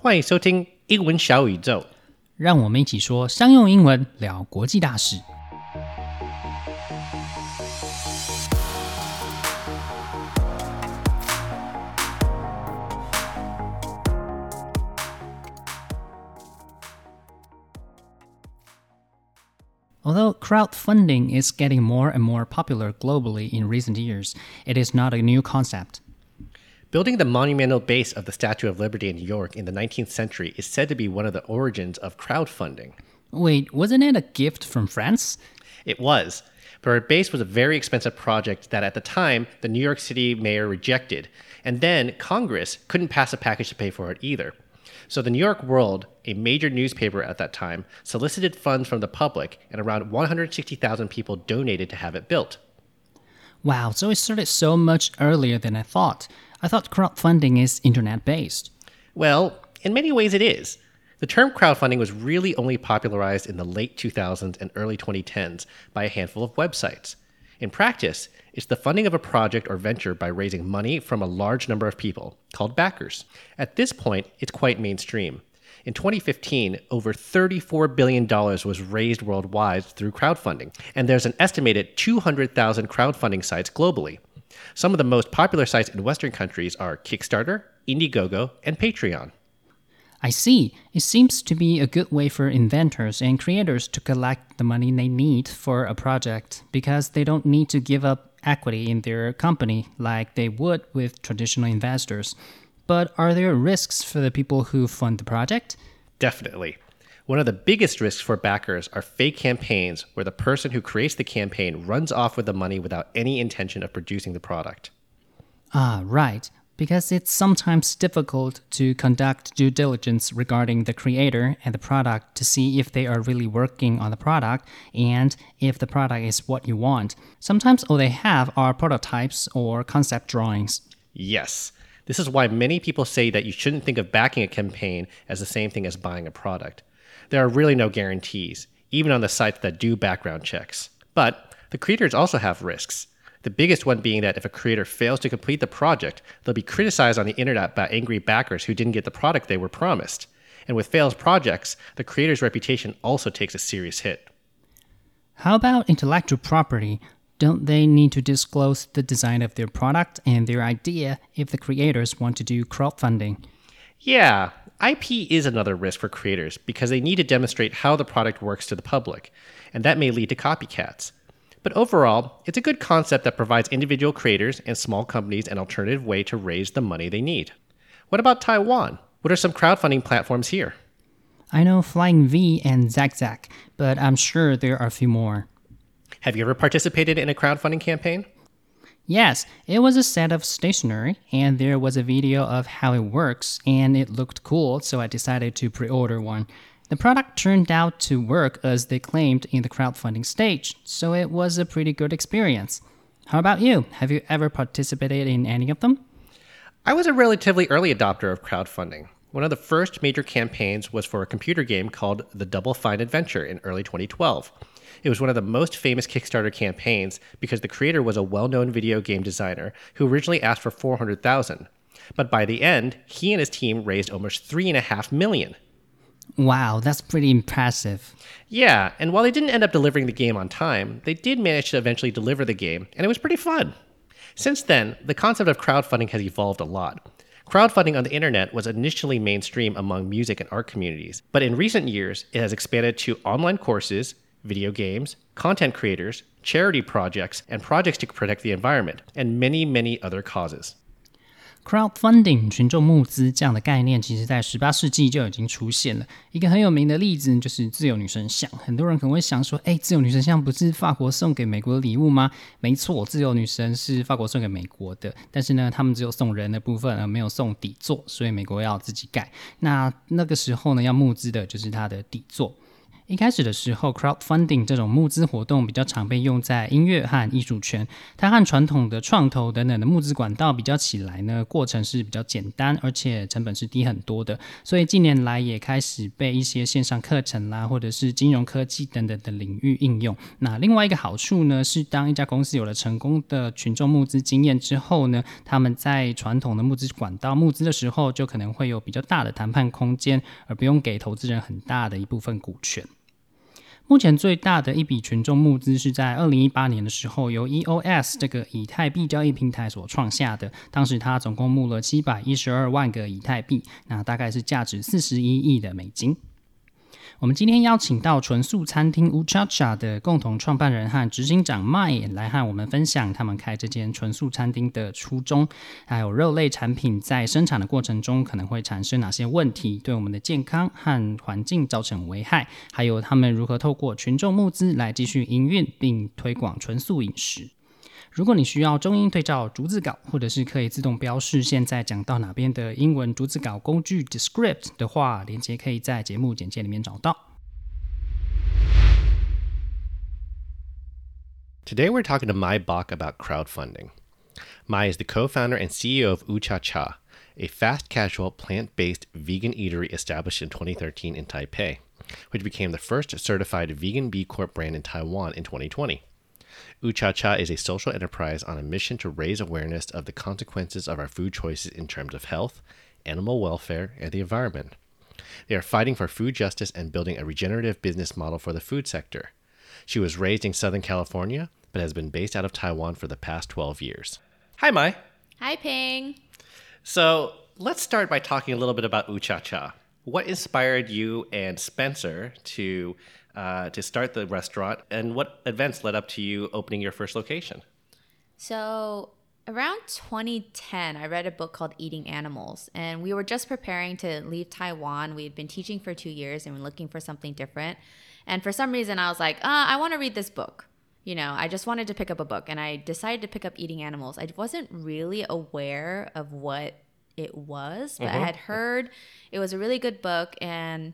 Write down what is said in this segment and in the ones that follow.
欢迎收听英文小宇宙。让我们一起说商用英文，聊国际大事。Although crowdfunding is getting more and more popular globally in recent years, it is not a new concept. Building the monumental base of the Statue of Liberty in New York in the 19th century is said to be one of the origins of crowdfunding. Wait, wasn't it a gift from France? It was, but our base was a very expensive project that at the time the New York City mayor rejected, and then Congress couldn't pass a package to pay for it either. So the New York World, a major newspaper at that time, solicited funds from the public, and around 160,000 people donated to have it built. Wow, so it started so much earlier than I thought. I thought crowdfunding is internet based. Well, in many ways it is. The term crowdfunding was really only popularized in the late 2000s and early 2010s by a handful of websites. In practice, it's the funding of a project or venture by raising money from a large number of people, called backers. At this point, it's quite mainstream. In 2015, over $34 billion was raised worldwide through crowdfunding, and there's an estimated 200,000 crowdfunding sites globally. Some of the most popular sites in Western countries are Kickstarter, Indiegogo, and Patreon. I see. It seems to be a good way for inventors and creators to collect the money they need for a project because they don't need to give up equity in their company like they would with traditional investors. But are there risks for the people who fund the project? Definitely. One of the biggest risks for backers are fake campaigns where the person who creates the campaign runs off with the money without any intention of producing the product. Ah, right. Because it's sometimes difficult to conduct due diligence regarding the creator and the product to see if they are really working on the product and if the product is what you want. Sometimes all they have are prototypes or concept drawings. Yes. This is why many people say that you shouldn't think of backing a campaign as the same thing as buying a product. There are really no guarantees, even on the sites that do background checks. But the creators also have risks. The biggest one being that if a creator fails to complete the project, they'll be criticized on the internet by angry backers who didn't get the product they were promised. And with failed projects, the creator's reputation also takes a serious hit. How about intellectual property? Don't they need to disclose the design of their product and their idea if the creators want to do crowdfunding? Yeah, IP is another risk for creators because they need to demonstrate how the product works to the public, and that may lead to copycats. But overall, it's a good concept that provides individual creators and small companies an alternative way to raise the money they need. What about Taiwan? What are some crowdfunding platforms here? I know Flying V and ZagZag, but I'm sure there are a few more. Have you ever participated in a crowdfunding campaign? Yes, it was a set of stationery, and there was a video of how it works, and it looked cool, so I decided to pre order one. The product turned out to work as they claimed in the crowdfunding stage, so it was a pretty good experience. How about you? Have you ever participated in any of them? I was a relatively early adopter of crowdfunding. One of the first major campaigns was for a computer game called The Double Fine Adventure in early 2012. It was one of the most famous Kickstarter campaigns because the creator was a well-known video game designer who originally asked for 400,000. But by the end, he and his team raised almost three and a half million. Wow, that's pretty impressive. Yeah, and while they didn't end up delivering the game on time, they did manage to eventually deliver the game, and it was pretty fun. Since then, the concept of crowdfunding has evolved a lot. Crowdfunding on the internet was initially mainstream among music and art communities, but in recent years, it has expanded to online courses, video games, content creators, charity projects, and projects to protect the environment, and many, many other causes. crowdfunding 群众募资这样的概念，其实在十八世纪就已经出现了。一个很有名的例子就是自由女神像。很多人可能会想说：“哎，自由女神像不是法国送给美国的礼物吗？”没错，自由女神是法国送给美国的，但是呢，他们只有送人的部分，而没有送底座，所以美国要自己盖。那那个时候呢，要募资的就是它的底座。一开始的时候，crowdfunding 这种募资活动比较常被用在音乐和艺术圈。它和传统的创投等等的募资管道比较起来呢，过程是比较简单，而且成本是低很多的。所以近年来也开始被一些线上课程啦，或者是金融科技等等的领域应用。那另外一个好处呢，是当一家公司有了成功的群众募资经验之后呢，他们在传统的募资管道募资的时候，就可能会有比较大的谈判空间，而不用给投资人很大的一部分股权。目前最大的一笔群众募资是在二零一八年的时候，由 EOS 这个以太币交易平台所创下的。当时它总共募了七百一十二万个以太币，那大概是价值四十一亿的美金。我们今天邀请到纯素餐厅 Uchacha 的共同创办人和执行长 Mai 来和我们分享他们开这间纯素餐厅的初衷，还有肉类产品在生产的过程中可能会产生哪些问题，对我们的健康和环境造成危害，还有他们如何透过群众募资来继续营运并推广纯素饮食。如果你需要中英对照逐字稿，或者是可以自动标示现在讲到哪边的英文逐字稿工具 Descript 的话，链接可以在节目简介里面找到。Today we're talking to Mai Bach about crowdfunding. Mai is the co-founder and CEO of Ucha Cha, a fast casual plant-based vegan eatery established in 2013 in Taipei, which became the first certified vegan B Corp brand in Taiwan in 2020. Ooh Cha Cha is a social enterprise on a mission to raise awareness of the consequences of our food choices in terms of health, animal welfare, and the environment. They are fighting for food justice and building a regenerative business model for the food sector. She was raised in Southern California, but has been based out of Taiwan for the past 12 years. Hi, Mai. Hi, Ping. So let's start by talking a little bit about Ooh Cha Cha. What inspired you and Spencer to uh, to start the restaurant, and what events led up to you opening your first location? So, around 2010, I read a book called Eating Animals, and we were just preparing to leave Taiwan. We had been teaching for two years and we were looking for something different. And for some reason, I was like, uh, I want to read this book. You know, I just wanted to pick up a book, and I decided to pick up Eating Animals. I wasn't really aware of what it was, but I had heard it was a really good book, and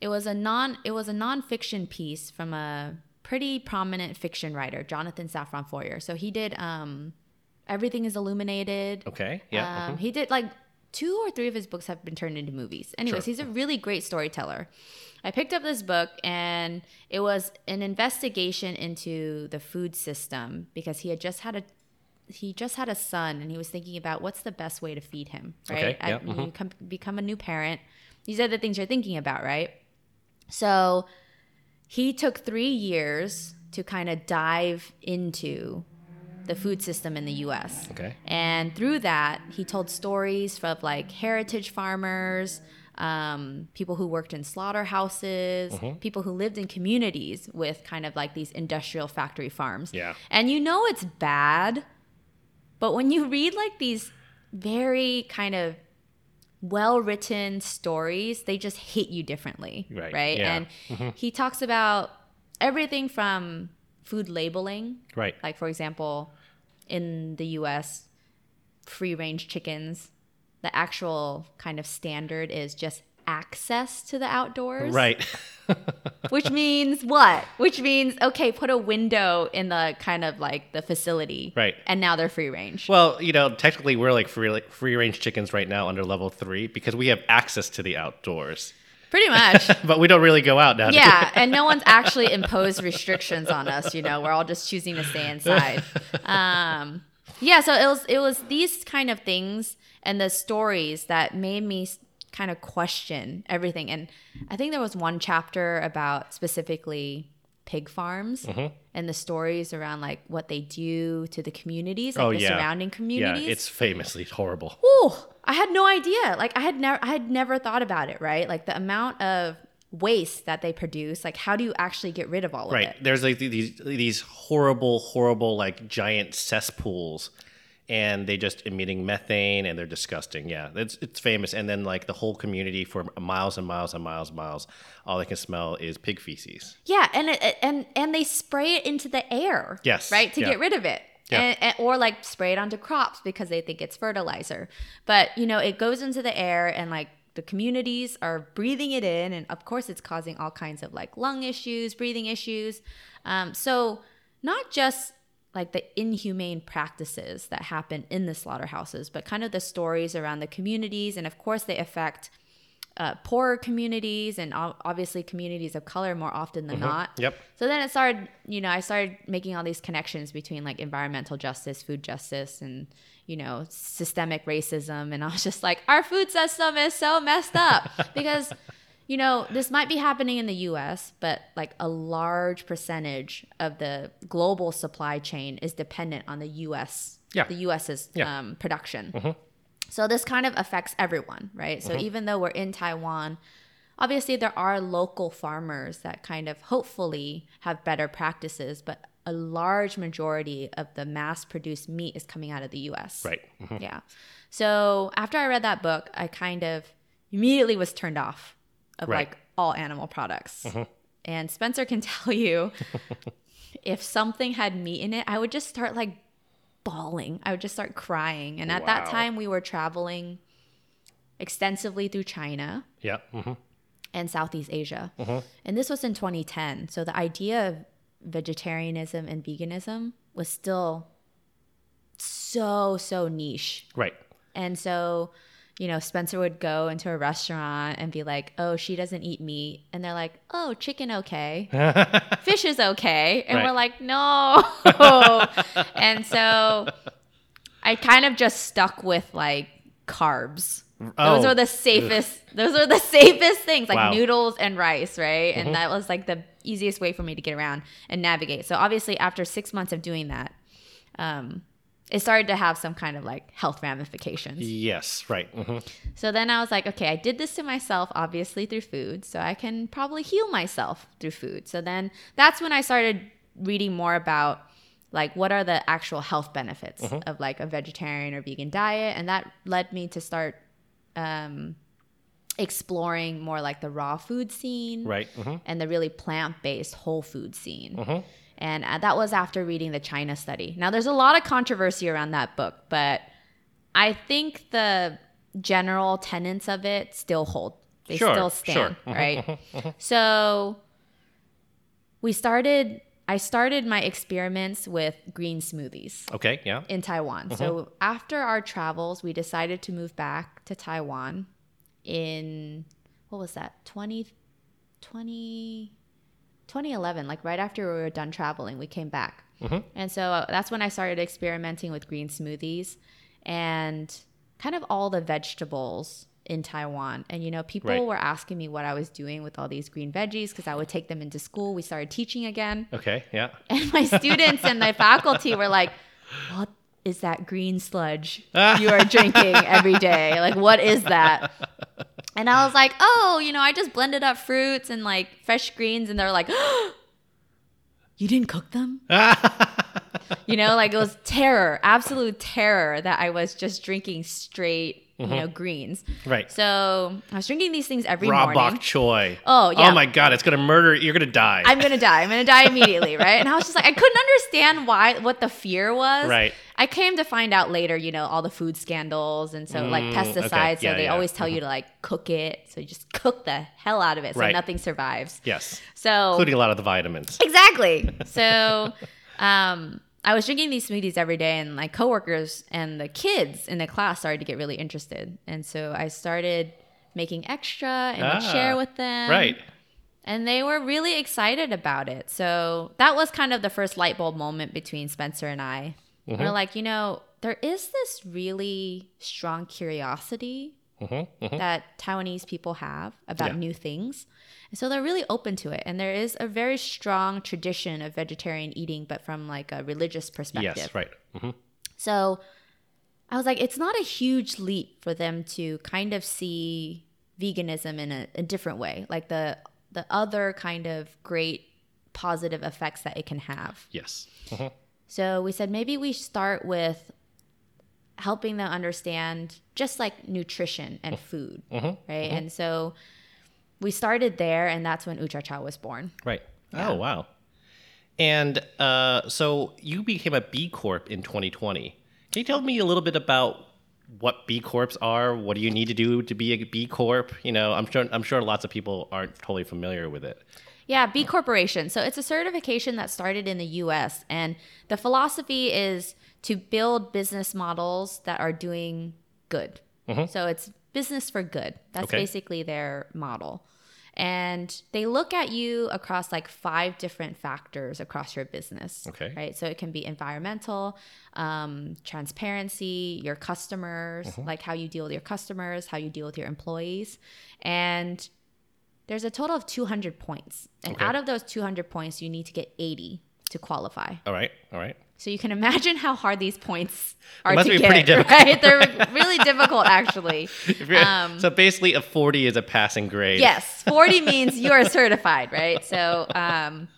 it was a non it was a nonfiction piece from a pretty prominent fiction writer, Jonathan Safran Foer. So he did um, Everything is Illuminated. Okay. Yeah. Um, mhm. He did like two or three of his books have been turned into movies. Anyways, Sure. he's a really great storyteller. I picked up this book and it was an investigation into the food system because he had just had a he just had a son and he was thinking about what's the best way to feed him, right? Okay, yeah, At- You come, become a new parent. These are the things you're thinking about, right? So he took three years to kind of dive into the food system in the US. Okay. And through that, he told stories of like heritage farmers, um, people who worked in slaughterhouses, Mm-hmm. people who lived in communities with kind of like these industrial factory farms. Yeah. And you know it's bad, but when you read like these very kind of well written stories, they just hit you differently. Right, Right. yeah. Mm-hmm. And he talks about everything from food labeling, Right. like for example, in the US, free range chickens, the actual kind of standard is just access to the outdoors. Right. Which means what? Which means okay, put a window in the kind of like the facility. Right. And now they're free range. well, you know, technically we're like free like free range chickens right now under level three because we have access to the outdoors, Pretty much. but we don't really go out now. yeah, and no one's actually imposed restrictions on us. You know, we're all just choosing to stay inside. Um, yeah, so it was it was these kind of things and the stories that made me kind of question everything. And I think there was one chapter about specifically pig farms Mm-hmm. and the stories around like what they do to the communities, like Oh the yeah. surrounding Yeah, communities. it's famously horrible. Ooh, I had no idea. Like I had never I had never thought about it, right? Like the amount of waste that they produce, like how do you actually get rid of all Right. of it? Right. There's like these these horrible, horrible like giant cesspools, and they just emitting methane, and they're disgusting. Yeah, it's it's famous. And then like the whole community for miles and miles and miles and miles, all they can smell is pig feces. Yeah, and it, and and they spray it into the air. Yes, Right? To yeah. get rid of it. Yeah. And, and, or like spray it onto crops because they think it's fertilizer. But, you know, it goes into the air and like the communities are breathing it in, and of course, it's causing all kinds of like lung issues, breathing issues. Um, so, not just like the inhumane practices that happen in the slaughterhouses, but kind of the stories around the communities, and of course, they affect uh, poorer communities and obviously communities of color more often than not. Yep. So then it started, you know, I started making all these connections between like environmental justice, food justice, and, you know, systemic racism. And I was just like, our food system is so messed up because, you know, this might be happening in the US, but like a large percentage of the global supply chain is dependent on the US, Yeah. the US's Yeah. um, production. So this kind of affects everyone, right? So even though we're in Taiwan, obviously there are local farmers that kind of hopefully have better practices, but a large majority of the mass produced meat is coming out of the US. Right. Mhm. Yeah. So after I read that book, I kind of immediately was turned off of Right. like all animal products. And Spencer can tell you if something had meat in it, I would just start like bawling. I would just start crying. And at that time, we were traveling extensively through China Yeah. hmm and Southeast Asia. And this was in 2010. So the idea of vegetarianism and veganism was still so, so niche. Right. And so, you know, Spencer would go into a restaurant and be like, oh, she doesn't eat meat. And they're like, oh, chicken okay. Fish is okay. And Right. we're like, no. and so I kind of just stuck with like carbs. Those Oh. are the safest. Those are the safest things, like Wow. Mm-hmm. noodles and rice, right? And that was like the easiest way for me to get around and navigate. So obviously, after six months of doing that, um, it started to have some kind of like health ramifications. Yes. Right. hmm So then I was like, okay, I did this to myself, obviously through food, so I can probably heal myself through food. So then that's when I started reading more about like what are the actual health benefits of like a vegetarian or vegan diet, and that led me to start um, exploring more like the raw food scene Right. hmm and the really plant-based whole food scene. And uh, that was after reading the China study. Now, there's a lot of controversy around that book, but I think the general tenets of it still hold. They Sure, still sure. stand, right? so we started. I started my experiments with green smoothies Okay. Yeah. in Taiwan. So after our travels, we decided to move back to Taiwan in what was that? 20 20 2011, like right after we were done traveling, we came back. And so uh, that's when I started experimenting with green smoothies and kind of all the vegetables in Taiwan. And you know, people Right. were asking me what I was doing with all these green veggies because I would take them into school. We started teaching again. Okay. Yeah. And my students and my faculty were like, What is that green sludge you are drinking every day? Like, what is that? And I was like, Oh, you know, I just blended up fruits and like fresh greens. And they're like, You didn't cook them? you know, like it was terror, absolute terror that I was just drinking straight, you know, mm-hmm. greens. Right. So I was drinking these things every Raw morning. bok choy. Oh, yeah. Oh my god, it's gonna murder. You're gonna die. I'm gonna die. I'm gonna die immediately, right? And I was just like, I couldn't understand why what the fear was. Right. I came to find out later, you know, all the food scandals and so like Mm, okay. pesticides. Yeah, so they yeah. always tell you to like cook it. So you just cook the hell out of it so Right. nothing survives. yes. So Including a lot of the vitamins. Exactly. So um I was drinking these smoothies every day and my coworkers and the kids in the class started to get really interested. And so I started making extra and would Ah, share with them Right. and they were really excited about it. So that was kind of the first light bulb moment between Spencer and I. Mm-hmm. We're like, you know, there is this really strong curiosity that Taiwanese people have about Mm-hmm, Yeah. new things. And so they're really open to it. And there is a very strong tradition of vegetarian eating, but from like a religious perspective. Yes. Right. hmm So I was like, it's not a huge leap for them to kind of see veganism in a, a different way, like the the other kind of great positive effects that it can have. Yes. So we said maybe we start with helping them understand just like nutrition and mm-hmm. food, mm-hmm. right? Mm-hmm. And so we started there, and that's when Ooh Cha Cha was born. Right. Oh wow. And uh, so you became a B Corp in 2020. Can you tell me a little bit about what B Corps are. What do you need to do to be a B Corp? You know, I'm sure I'm sure lots of people aren't totally familiar with it. Yeah, B Corporation. So it's a certification that started in the US. And the philosophy is to build business models that are doing good. So it's business for good. That's Okay. basically their model. And they look at you across like five different factors across your business. Okay. Right. So it can be environmental, um, transparency, your customers, Mm-hmm. like how you deal with your customers, how you deal with your employees. And there's a total of 200 points. And Okay. out of those 200 points, you need to get 80 to qualify. All right, all right. So you can imagine how hard these points are must to be get, pretty difficult. right? They're really difficult, actually. Um, so basically, a 40 is a passing grade. Yes, 40 means you are certified, right? So, um,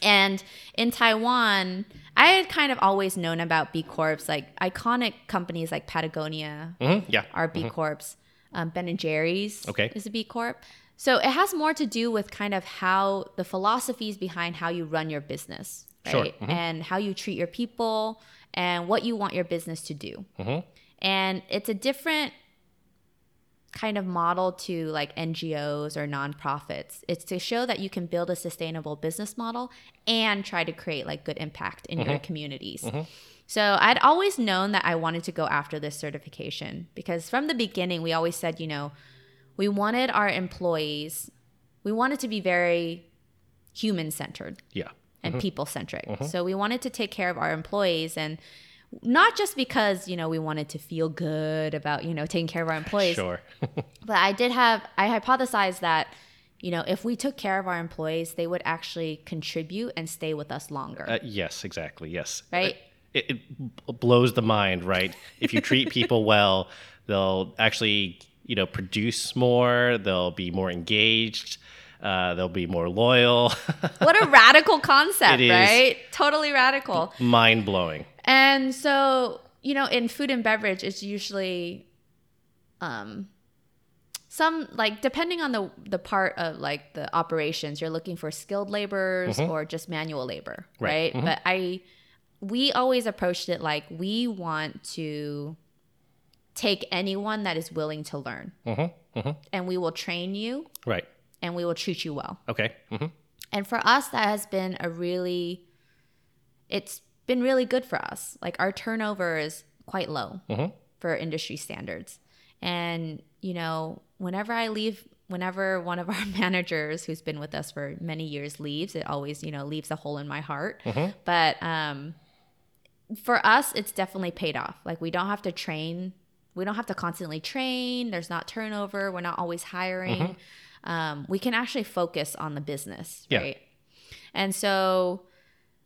and in Taiwan, I had kind of always known about B Corps, like iconic companies like Patagonia Mhm, Yeah. are B Corps. Um, ben and Jerry's Okay. is a B Corp. So it has more to do with kind of how the philosophies behind how you run your business, Sure. right? Mm-hmm. And how you treat your people and what you want your business to do. Mm-hmm. And it's a different kind of model to like NGOs or nonprofits. It's to show that you can build a sustainable business model and try to create like good impact in your mm-hmm. communities. So I'd always known that I wanted to go after this certification because from the beginning we always said, you know, we wanted our employees, we wanted to be very human centered Yeah. and mm-hmm. people centric. Mm-hmm. So we wanted to take care of our employees and not just because, you know, we wanted to feel good about, you know, taking care of our employees, Sure. but I did have I hypothesized that you know, if we took care of our employees, they would actually contribute and stay with us longer. Uh, yes, exactly. Yes. Right? Uh, it, it blows the mind, right? If you treat people well, they'll actually, you know, produce more. They'll be more engaged. Uh, they'll be more loyal. what a radical concept, right? Totally radical. mind blowing. And so, you know, in food and beverage, it's usually um some like depending on the the part of like the operations, you're looking for skilled laborers or just manual labor, Mm-hmm. Right. right? But I we always approached it like we want to take anyone that is willing to learn. Mm-hmm. And we will train you Right. and we will treat you well. Okay. hmm And for us, that has been a really, it's been really good for us. Like our turnover is quite low for industry standards. And, you know, whenever I leave, whenever one of our managers who's been with us for many years leaves, it always, you know, leaves a hole in my heart. But um, for us, it's definitely paid off. Like we don't have to train. We don't have to constantly train. There's not turnover. We're not always hiring. Mm-hmm. Um, we can actually focus on the business, Yeah. right? And so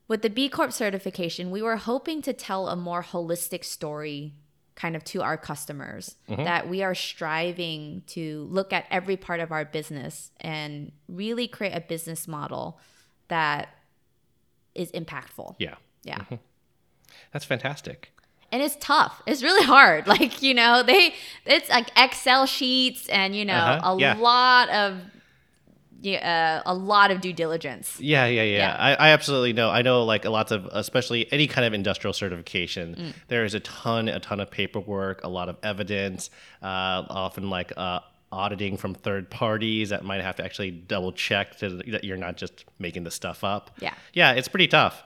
with the B Corp certification, we were hoping to tell a more holistic story kind of to our customers mm-hmm. that we are striving to look at every part of our business and really create a business model that is impactful. Yeah. Yeah. Mm-hmm. That's fantastic. And it's tough. It's really hard. Like, you know, they it's like Excel sheets and you know, Uh-huh, a yeah. lot of yeah, uh, a lot of due diligence. Yeah, yeah, yeah. Yeah. I, I absolutely know. I know, like a lots of, especially any kind of industrial certification. Mm. There is a ton, a ton of paperwork, a lot of evidence, uh, often like uh, auditing from third parties that might have to actually double check to, that you're not just making the stuff up. Yeah. yeah, it's pretty tough.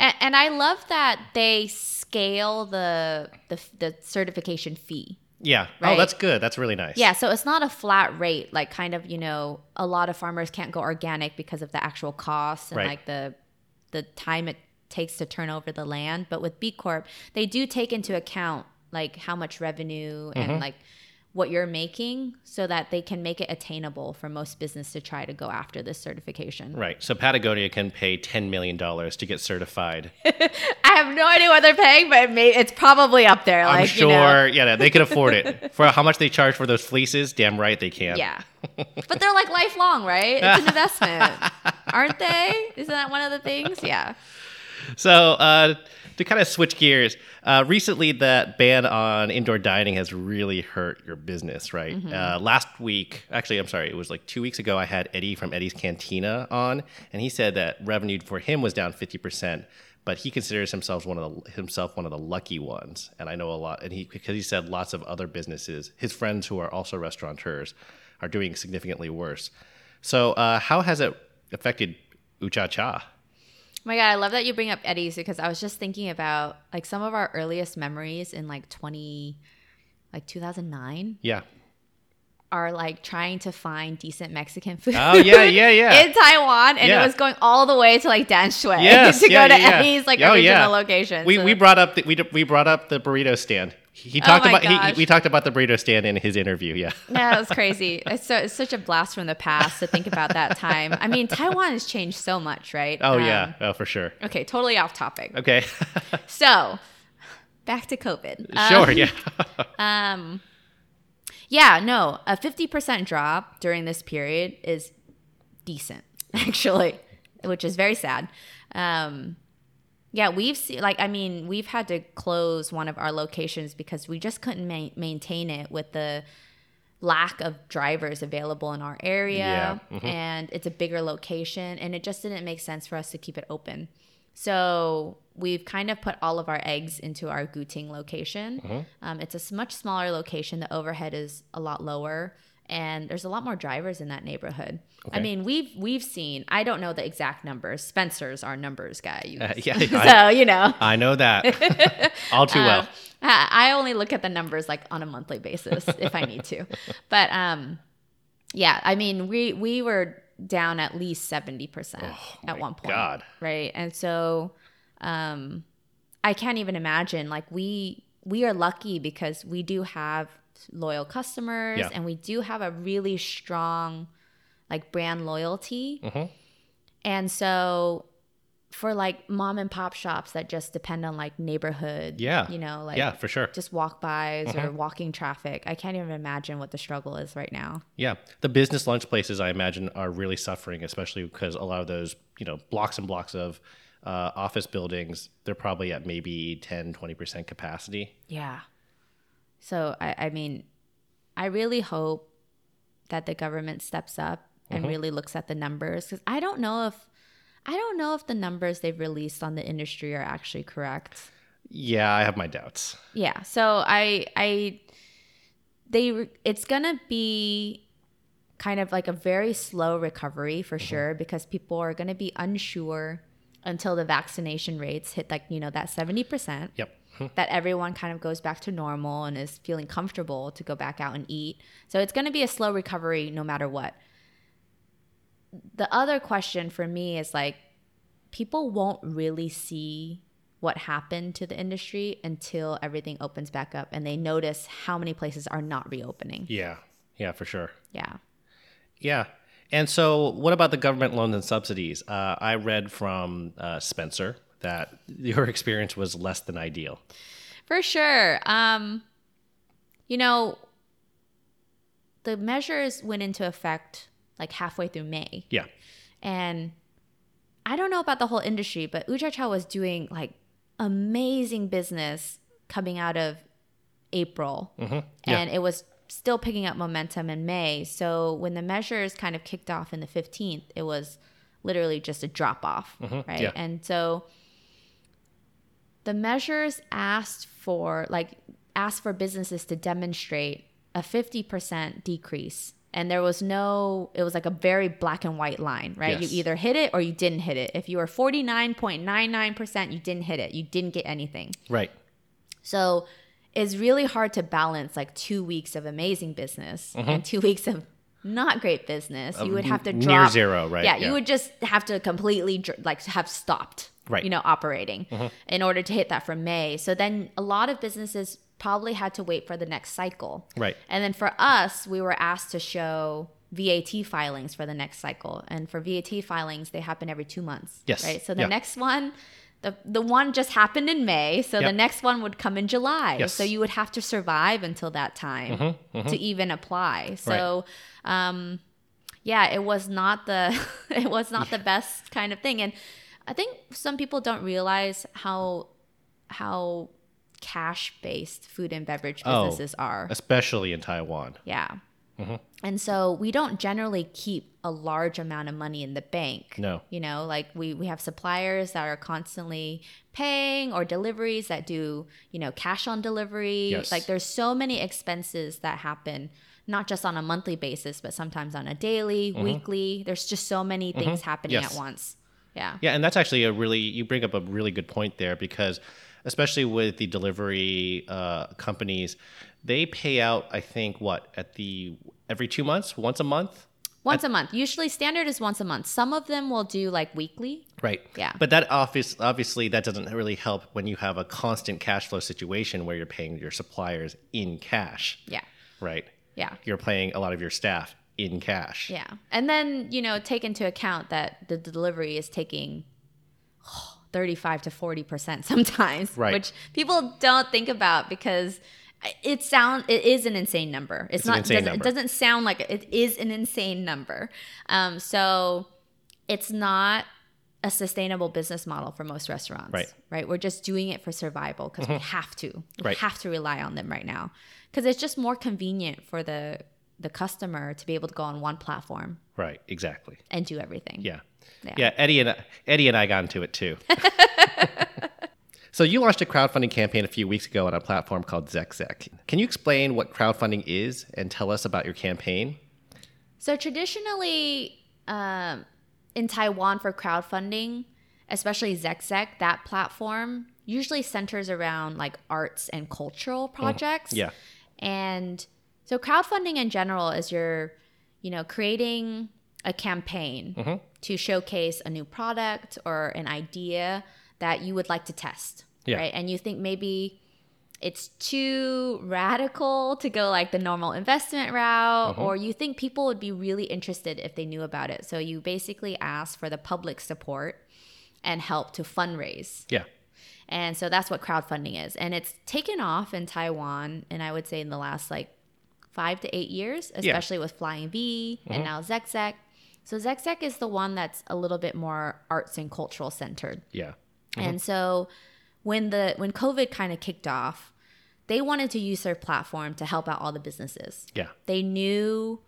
And, and I love that they scale the the, the certification fee. Yeah. Oh, that's good. That's really nice. Yeah, so it's not a flat rate. Like, kind of, you know, a lot of farmers can't go organic because of the actual costs and Right. like the the time it takes to turn over the land. But with B Corp, they do take into account like how much revenue Mm-hmm. and like what you're making, so that they can make it attainable for most business to try to go after this certification. Right. So Patagonia can pay $10 million to get certified. I have no idea what they're paying, but it may, it's probably up there. I'm Like, sure. you know, Yeah, they can afford it. For how much they charge for those fleeces, damn right they can. Yeah. but they're like lifelong, right? It's an investment. Aren't they? Isn't that one of the things? Yeah. So, uh, to kind of switch gears, uh, recently that ban on indoor dining has really hurt your business, right? Uh, last week, actually, I'm sorry, it was like two weeks ago, I had Eddie from Eddie's Cantina on, and he said that revenue for him was down 50%, but he considers himself one of the himself one of the lucky ones. And I know a lot, and he because he said lots of other businesses, his friends who are also restaurateurs, are doing significantly worse. So, uh, how has it affected Ucha Cha? My god, I love that you bring up Eddie's because I was just thinking about like some of our earliest memories in like 20 like 2009 Yeah. are like trying to find decent Mexican food. Oh yeah, yeah, yeah. in Taiwan, and Yeah. it was going all the way to like Dan Shui Yes, to yeah, go to yeah. Eddie's like Oh, original yeah. location. we, So- we brought up the, we, we brought up the burrito stand. He, talked Oh about he, we talked about the burrito stand in his interview. Yeah. No, it was crazy. It's so it's such a blast from the past to think about that time. I mean, Taiwan has changed so much, right? Oh Um, yeah. Oh for sure. Okay, totally off topic. Okay. So, back to COVID. Um, sure. Yeah. Um, yeah, no, a 50% drop during this period is decent, actually, which is very sad. Um, yeah, we've seen, like, I mean, we've had to close one of our locations because we just couldn't ma- maintain it with the lack of drivers available in our area. Yeah, mhm. And it's a bigger location, and it just didn't make sense for us to keep it open. So we've kind of put all of our eggs into our Guting location. Mm-hmm. Um, it's a much smaller location. The overhead is a lot lower, and there's a lot more drivers in that neighborhood. I mean, we've we've seen. I don't know the exact numbers. Spencer's our numbers guy. You, Uh, yeah, so I- you know. I know that all too well. Uh, I only look at the numbers like on a monthly basis if I need to. But um yeah, I mean we we were down at least 70% at Oh my one point. God. Right? And so um I can't even imagine like we we are lucky because we do have loyal customers Yeah. and we do have a really strong like brand loyalty. Mhm. And so for like mom and pop shops that just depend on like neighborhood, Yeah. you know, like yeah, for sure. just walk bys Mm-hmm. or walking traffic. I can't even imagine what the struggle is right now. Yeah, the business lunch places I imagine are really suffering, especially because a lot of those, you know, blocks and blocks of uh, office buildings, they're probably at maybe 10, 20% capacity. Yeah. So I, I mean, I really hope that the government steps up and Mm-hmm. really looks at the numbers because I don't know if I don't know if the numbers they've released on the industry are actually correct. Yeah, I have my doubts. Yeah. So I I they it's gonna be kind of like a very slow recovery for sure because people are gonna be unsure until the vaccination rates hit like you know that seventy percent Yep. That everyone kind of goes back to normal and is feeling comfortable to go back out and eat. So it's going to be a slow recovery no matter what. The other question for me is like, people won't really see what happened to the industry until everything opens back up and they notice how many places are not reopening. Yeah. Yeah, for sure. Yeah. Yeah. And so, what about the government loans and subsidies? Uh, I read from uh, Spencer that your experience was less than ideal. For sure. Um, you know, the measures went into effect like halfway through May. Yeah. And I don't know about the whole industry, but Ooh Cha Cha was doing like amazing business coming out of April. Mm-hmm. Yeah. And it was still picking up momentum in May. So when the measures kind of kicked off in the 15th, it was literally just a drop off, right? Mm-hmm. yeah. And so the measures asked for like asked for businesses to demonstrate a 50% decrease and there was no it was like a very black and white line right Yes. you either hit it or you didn't hit it if you were 49.99% you didn't hit it you didn't get anything Right. so it's really hard to balance like two weeks of amazing business and two weeks of not great business. You would have to drop, near zero, right? Yeah, Yeah. you would just have to completely like have stopped, Right. You know, operating mm-hmm. in order to hit that from May. So then a lot of businesses probably had to wait for the next cycle, Right. and then for us, we were asked to show VAT filings for the next cycle. And for VAT filings, they happen every two months. Yes. Right. So the Yeah. next one, the the one just happened in May. So the next one would come in July. Yes. So you would have to survive until that time mm-hmm. Mm-hmm. to even apply. So um yeah, it was not the it was not the best kind of thing. And I think some people don't realize how how cash based food and beverage Oh. businesses are. Especially in Taiwan. Yeah. Mm-hmm. And so we don't generally keep a large amount of money in the bank. No. You know, like we, we have suppliers that are constantly paying or deliveries that do, you know, cash on delivery. Yes. Like there's so many expenses that happen, not just on a monthly basis, but sometimes on a daily, weekly. There's just so many things happening Mm-hmm. Yes. at once. Yeah. Yeah, and that's actually a really you bring up a really good point there because especially with the delivery uh, companies, they pay out I think what at the every two months, once a month. Once a month. Usually standard is once a month. Some of them will do like weekly. Right. Yeah. But that obvious, obviously that doesn't really help when you have a constant cash flow situation where you're paying your suppliers in cash. Yeah. Right. Yeah. You're paying a lot of your staff in cash. Yeah. And then, you know, take into account that the delivery is taking 35 to 40% sometimes, Right. which people don't think about because it sound it is an insane number. It's, an not insane doesn't, number. it doesn't sound like it, it is an insane number. Um, so it's not a sustainable business model for most restaurants. Right. Mm-hmm. Right. We're just doing it for survival because we have to. We Right. have to rely on them right now because it's just more convenient for the the customer to be able to go on one platform Right. Exactly. and do everything. Yeah. Yeah. Yeah. Eddie and Eddie and I got into it too. so you launched a crowdfunding campaign a few weeks ago on a platform called zeczec. Can you explain what crowdfunding is and tell us about your campaign? So traditionally, um, in Taiwan for crowdfunding, especially zeczec, that platform usually centers around like arts and cultural projects. Yeah. And so crowdfunding in general is you're, you know, creating a campaign mm-hmm. to showcase a new product or an idea that you would like to test. Yeah. Right. And you think maybe it's too radical to go like the normal investment route, mm-hmm. or you think people would be really interested if they knew about it. So you basically ask for the public support and help to fundraise. Yeah. And so that's what crowdfunding is. And it's taken off in Taiwan, and I would say in the last like five to eight years, especially with Flying V and now zeczec. So zeczec is the one that's a little bit more arts and cultural centered. Yeah. And so when the when COVID kind of kicked off, they wanted to use their platform to help out all the businesses. Yeah. They knew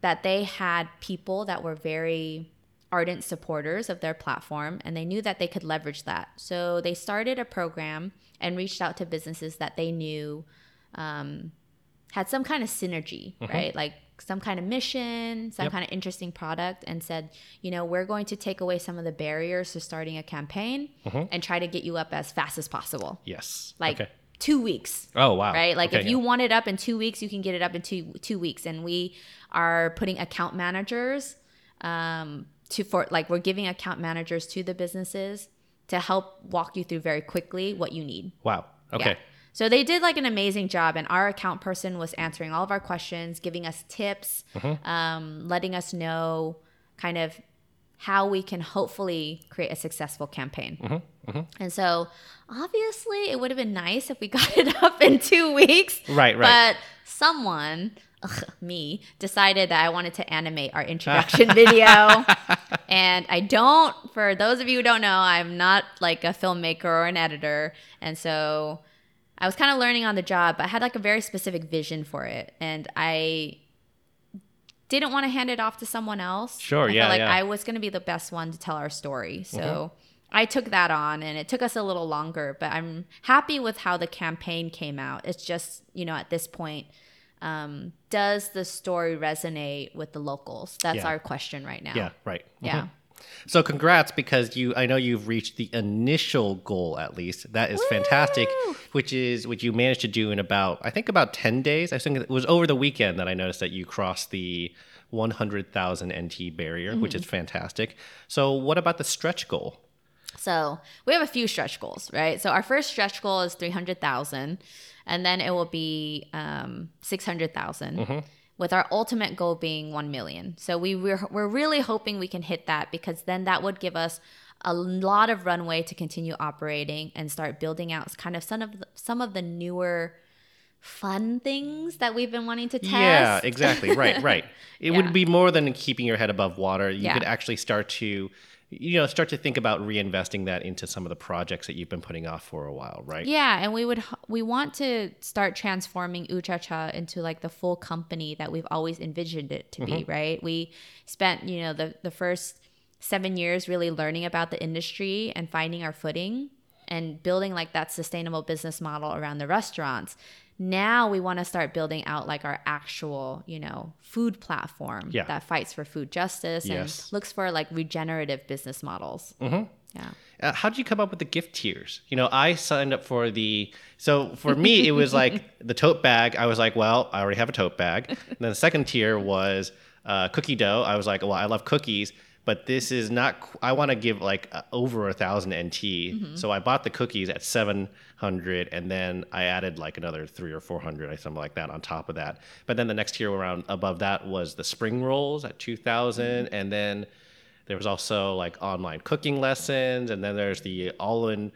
that they had people that were very ardent supporters of their platform and they knew that they could leverage that. So they started a program and reached out to businesses that they knew um, had some kind of synergy, right? Like some kind of mission, some Yep. kind of interesting product, and said, you know, we're going to take away some of the barriers to starting a campaign and try to get you up as fast as possible. Yes. Like okay. two weeks Oh wow. right? Like Okay, if you want it up in two weeks, you can get it up in two two weeks. And we are putting account managers um, to for like we're giving account managers to the businesses to help walk you through very quickly what you need. Wow. Okay. Yeah. So they did like an amazing job, and our account person was answering all of our questions, giving us tips, Mm-hmm. um, letting us know kind of how we can hopefully create a successful campaign. Mm-hmm. And so, obviously, it would have been nice if we got it up in two weeks. Right, right. But someone, ugh, me, decided that I wanted to animate our introduction video. And I don't, for those of you who don't know, I'm not like a filmmaker or an editor. And so I was kind of learning on the job, but I had like a very specific vision for it. And I didn't want to hand it off to someone else. Sure, I yeah, felt like yeah. I was going to be the best one to tell our story. So I took that on and it took us a little longer, but I'm happy with how the campaign came out. It's just, you know, at this point, um, does the story resonate with the locals? That's Yeah. our question right now. Yeah. Right. Yeah. So congrats because you I know you've reached the initial goal at least. That is fantastic, which is what you managed to do in about I think about 10 days. I think it was over the weekend that I noticed that you crossed the 100,000 NT barrier, which Mm-hmm. is fantastic. So what about the stretch goal? So we have a few stretch goals, right? So our first stretch goal is 300,000 and then it will be um, 600,000 with our ultimate goal being 1 million. So we we're, we're really hoping we can hit that because then that would give us a lot of runway to continue operating and start building out kind of some of the, some of the newer fun things that we've been wanting to test. Yeah, exactly. Right, right. It Yeah. would be more than keeping your head above water. You Yeah. could actually start to, you know, start to think about reinvesting that into some of the projects that you've been putting off for a while, right? Yeah, and we would we want to start transforming Ooh Cha Cha into like the full company that we've always envisioned it to be, mm-hmm. right? We spent, you know, the the first 7 years really learning about the industry and finding our footing and building like that sustainable business model around the restaurants. Now we want to start building out like our actual, you know, food platform Yeah. that fights for food justice Yes. and looks for like regenerative business models. Mm-hmm. Yeah. Uh, how did you come up with the gift tiers? You know, I signed up for the. So for me, it was like the tote bag. I was like, well, I already have a tote bag. And then the second tier was uh, cookie dough. I was like, well, I love cookies, but this is not. I want to give like uh, over a thousand NT. So I bought the cookies at seven hundred, and then I added like another three or four hundred, or something like that, on top of that. But then the next tier around above that was the spring rolls at two and then. There was also like online cooking lessons, and then there's the all-in.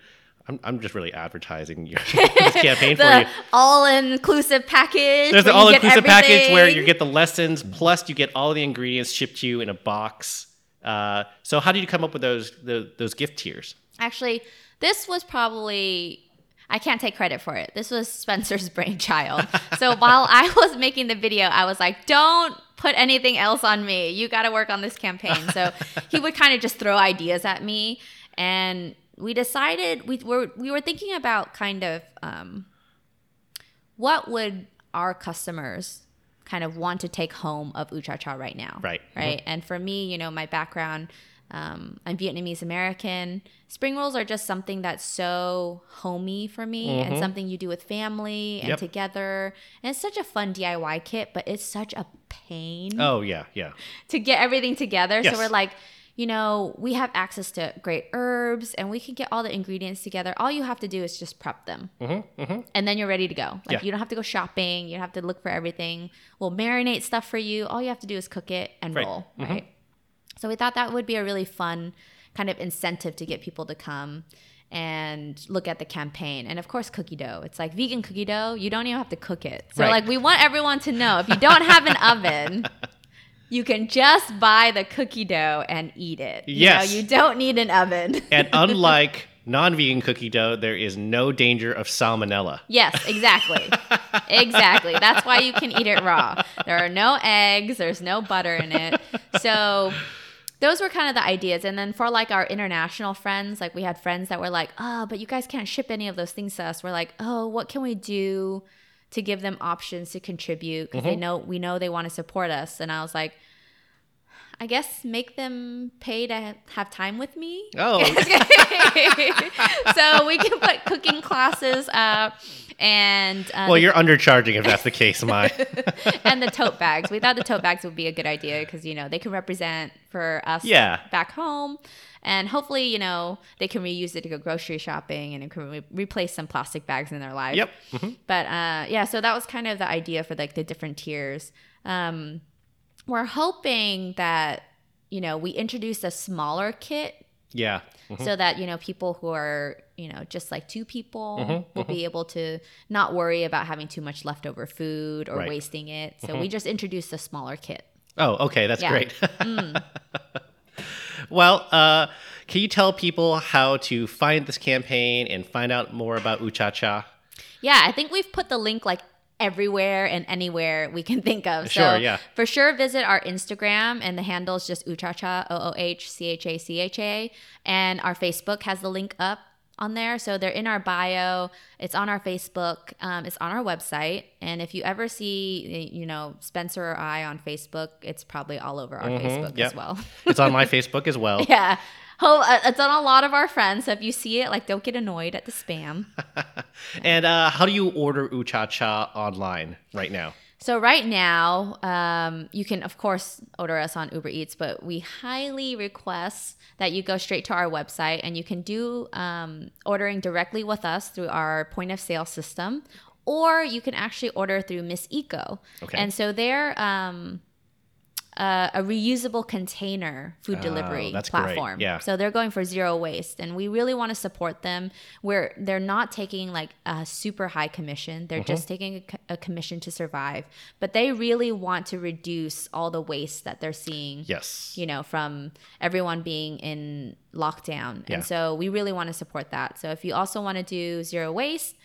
I'm, I'm just really advertising your this campaign for you. The all-inclusive package. There's the get all-inclusive package where you get the lessons plus you get all the ingredients shipped to you in a box. Uh, so how did you come up with those the, those gift tiers? Actually, this was probably I can't take credit for it. This was Spencer's brainchild. so while I was making the video, I was like, "Don't put anything else on me. You got to work on this campaign." So he would kind of just throw ideas at me, and we decided we were we were thinking about kind of um, what would our customers kind of want to take home of Ooh Cha Cha right now. Right. Right. And for me, you know, my background, um, I'm Vietnamese American. Spring rolls are just something that's so homey for me and something you do with family and Yep. together. And it's such a fun DIY kit, but it's such a pain Oh yeah, yeah, to get everything together. Yes. So we're like, you know, we have access to great herbs and we can get all the ingredients together. All you have to do is just prep them. And then you're ready to go. Like, Mm-hmm, Yeah. you don't have to go shopping. You don't have to look for everything. We'll marinate stuff for you. All you have to do is cook it and Right. roll. Right. So we thought that would be a really fun kind of incentive to get people to come and look at the campaign. And of course, cookie dough. It's like vegan cookie dough. You don't even have to cook it. So, Right. like, we want everyone to know if you don't have an oven, you can just buy the cookie dough and eat it. You Yes. know, you don't need an oven. and unlike non-vegan cookie dough, there is no danger of salmonella. yes, exactly. exactly. That's why you can eat it raw. There are no eggs, there's no butter in it. So those were kind of the ideas. And then for like our international friends, like we had friends that were like, oh, but you guys can't ship any of those things to us. We're like, oh, what can we do to give them options to contribute? Because they mm-hmm. know we know they want to support us. And I was like, I guess make them pay to have time with me. Oh, so we can put cooking classes up and uh, well, you're undercharging if that's the case, Mai. and the tote bags. We thought the tote bags would be a good idea because you know they can represent for us Yeah. back home, and hopefully you know they can reuse it to go grocery shopping and it can re- replace some plastic bags in their life. Yep. Mhm. But uh, yeah, so that was kind of the idea for like the different tiers. Um, we're hoping that you know we introduce a smaller kit Yeah. so that you know people who are you know just like two people Mm-hmm, will be able to not worry about having too much leftover food or Right. Mm-hmm. wasting it so we just introduced a smaller kit Oh, okay, that's Yeah. great. well, uh, can you tell people how to find this campaign and find out more about Ooh Cha Cha? yeah i think we've put the link like everywhere and anywhere we can think of so Sure, yeah. for sure visit our instagram and the handle is just oohchacha o-o-h-c-h-a-c-h-a and our facebook has the link up on there so they're in our bio it's on our facebook um, it's on our website and if you ever see you know spencer or i on facebook it's probably all over our facebook Mm-hmm. yep. as well It's on my Facebook as well. yeah it's on a lot of our friends. So if you see it, like, don't get annoyed at the spam. And uh, how do you order Ooh Cha Cha online right now? So right now, um, you can of course order us on Uber Eats, but we highly request that you go straight to our website and you can do um, ordering directly with us through our point of sale system, or you can actually order through Miss Eco. Okay. And so they're um, uh, a reusable container food delivery Oh, that's great. platform. Yeah. So they're going for zero waste, and we really want to support them. Where they're not taking like a super high commission; they're just taking a, a commission to survive. But they really want to reduce all the waste that they're seeing. Yes. You know, from everyone being in lockdown, Yeah. and so we really want to support that. So if you also want to do zero waste,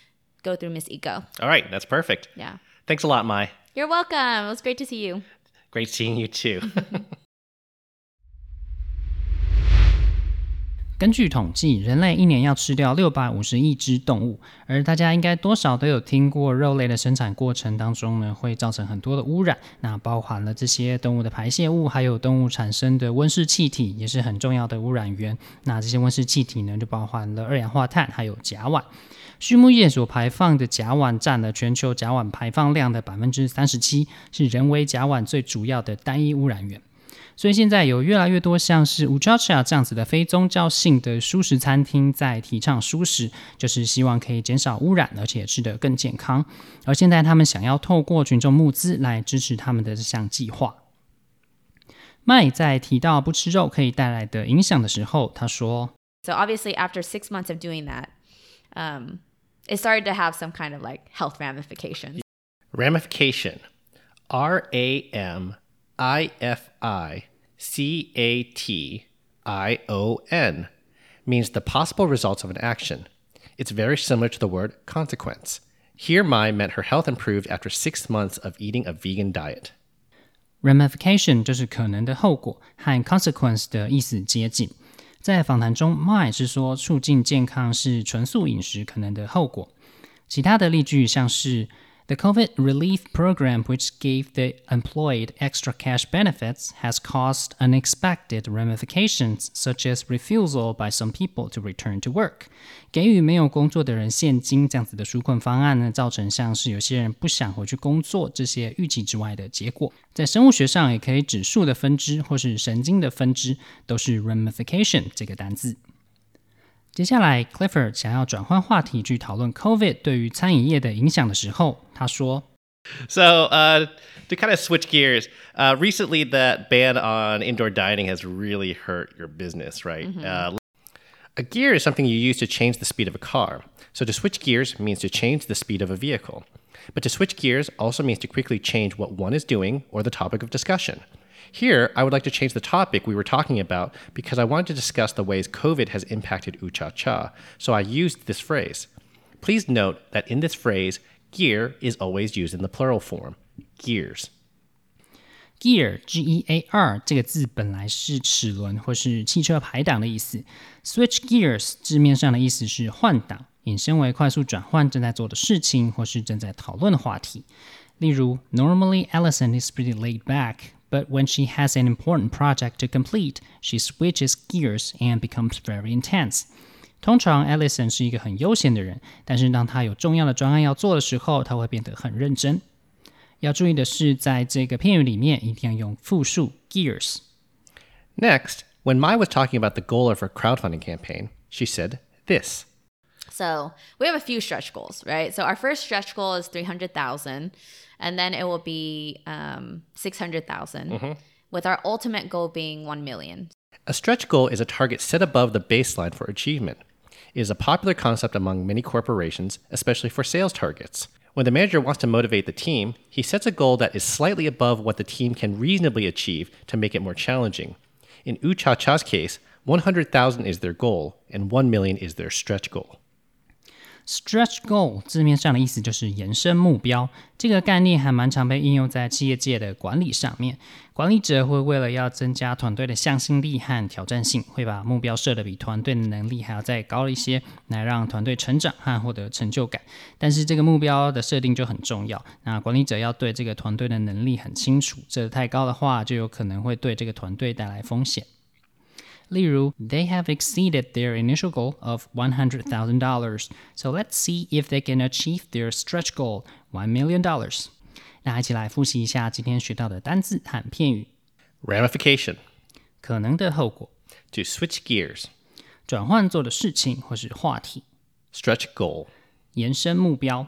go through Miss Eco. All right, that's perfect. Yeah. Thanks a lot, Mai. You're welcome. It was great to see you. Great seeing you too. 根据统计，人类一年要吃掉六百五十亿只动物，而大家应该多少都有听过，肉类的生产过程当中呢，会造成很多的污染。那包含了这些动物的排泄物，还有动物产生的温室气体，也是很重要的污染源。那这些温室气体呢，就包含了二氧化碳，还有甲烷。畜牧业所排放的甲烷占了全球甲烷排放量的百分之三十七，是人为甲烷最主要的单一污染源。所以现在有越来越多像是 Uchacha 这样子的非宗教性的素食餐厅在提倡素食，就是希望可以减少污染，而且吃得更健康。而现在他们想要透过群众募资来支持他们的这项计划。麦在提到不吃肉可以带来的影响的时候，他说 So obviously, after six months of doing that, um, it started to have some kind of like health ramifications. Ramification. R A M I F I C A T I O N means the possible results of an action. It's very similar to the word consequence. Here, Mai meant her health improved after six months of eating a vegan diet. ramification 就是可能的后果，和 consequence 的意思接近。 在访谈中，My 是说促进健康是纯素饮食可能的后果。其他的例句像是 The COVID relief program, which gave the employed extra cash benefits, has caused unexpected ramifications, such as refusal by some people to return to work. 给予没有工作的人现金这样子的纾困方案呢，造成像是有些人不想回去工作这些预期之外的结果。在生物学上，也可以指数的分支或是神经的分支，都是 ramification 这个单字。 接下来，Clifford 想要转换话题去讨论 COVID 对于餐饮业的影响的时候，他说 So, uh, to kind of switch gears, uh, recently that ban on indoor dining has really hurt your business, right? Uh, a gear is something you use to change the speed of a car. So, to switch gears means to change the speed of a vehicle. But to switch gears also means to quickly change what one is doing or the topic of discussion. Here, I would like to change the topic we were talking about because I wanted to discuss the ways COVID has impacted Ooh Cha Cha, so I used this phrase. Please note that in this phrase, gear is always used in the plural form, gears. Gear G E A R 这个字本来是齿轮或是汽车排档的意思，switch gears 字面上的意思是换挡，引申为快速转换正在做的事情或是正在讨论的话题。例如，Normally Allison is pretty laid back, but when she has an important project to complete, she switches gears and becomes very intense. 通常，Allison 是一个很悠闲的人，但是当她有重要的专案要做的时候，她会变得很认真。要注意的是，在这个片语里面一定要用复数 gears。 Next, when Mai was talking about the goal of her crowdfunding campaign, she said this. So we have a few stretch goals, right? So our first stretch goal is 300,000 and then it will be um, 600,000 with our ultimate goal being 1 million. A stretch goal is a target set above the baseline for achievement. It is a popular concept among many corporations, especially for sales targets. When the manager wants to motivate the team, he sets a goal that is slightly above what the team can reasonably achieve to make it more challenging. In Ooh Cha Cha's case, 100,000 is their goal and 1 million is their stretch goal. Stretch goal 字面上的意思就是延伸目标，这个概念还蛮常被应用在企业界的管理上面。管理者会为了要增加团队的向心力和挑战性，会把目标设的比团队的能力还要再高一些，来让团队成长和获得成就感。但是这个目标的设定就很重要，那管理者要对这个团队的能力很清楚，这太高的话，就有可能会对这个团队带来风险。例如，They have exceeded their initial goal of one hundred thousand dollars, so let's see if they can achieve their stretch goal one million dollars. 那一起来复习一下今天学到的单字和片语。 Ramification 可能的后果， to switch gears, 转换做的事情或是话题， stretch goal, 延伸目标。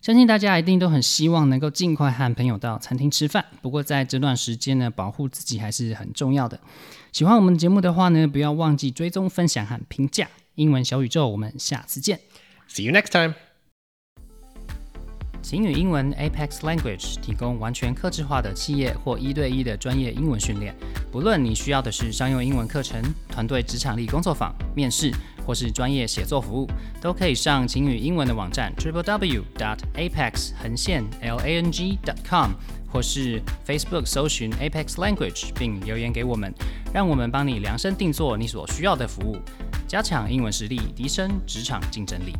相信大家一定都很希望能够尽快和朋友到餐厅吃饭，不过在这段时间呢，保护自己还是很重要的。 喜欢我们节目的话呢，不要忘记追踪、分享和评价。英文小宇宙，我们下次见。See you next time. 晴雨英文 Apex Language 提供完全客制化的企业或一对一的专业英文训练。不论你需要的是商用英文课程、团队职场力工作坊、面试，或是专业写作服务，都可以上晴雨英文的网站 triple w dot apex 横线 l a n g dot com，或是 Facebook 搜寻 Apex Language 并留言给我们，让我们帮你量身定做你所需要的服务，加强英文实力，提升职场竞争力。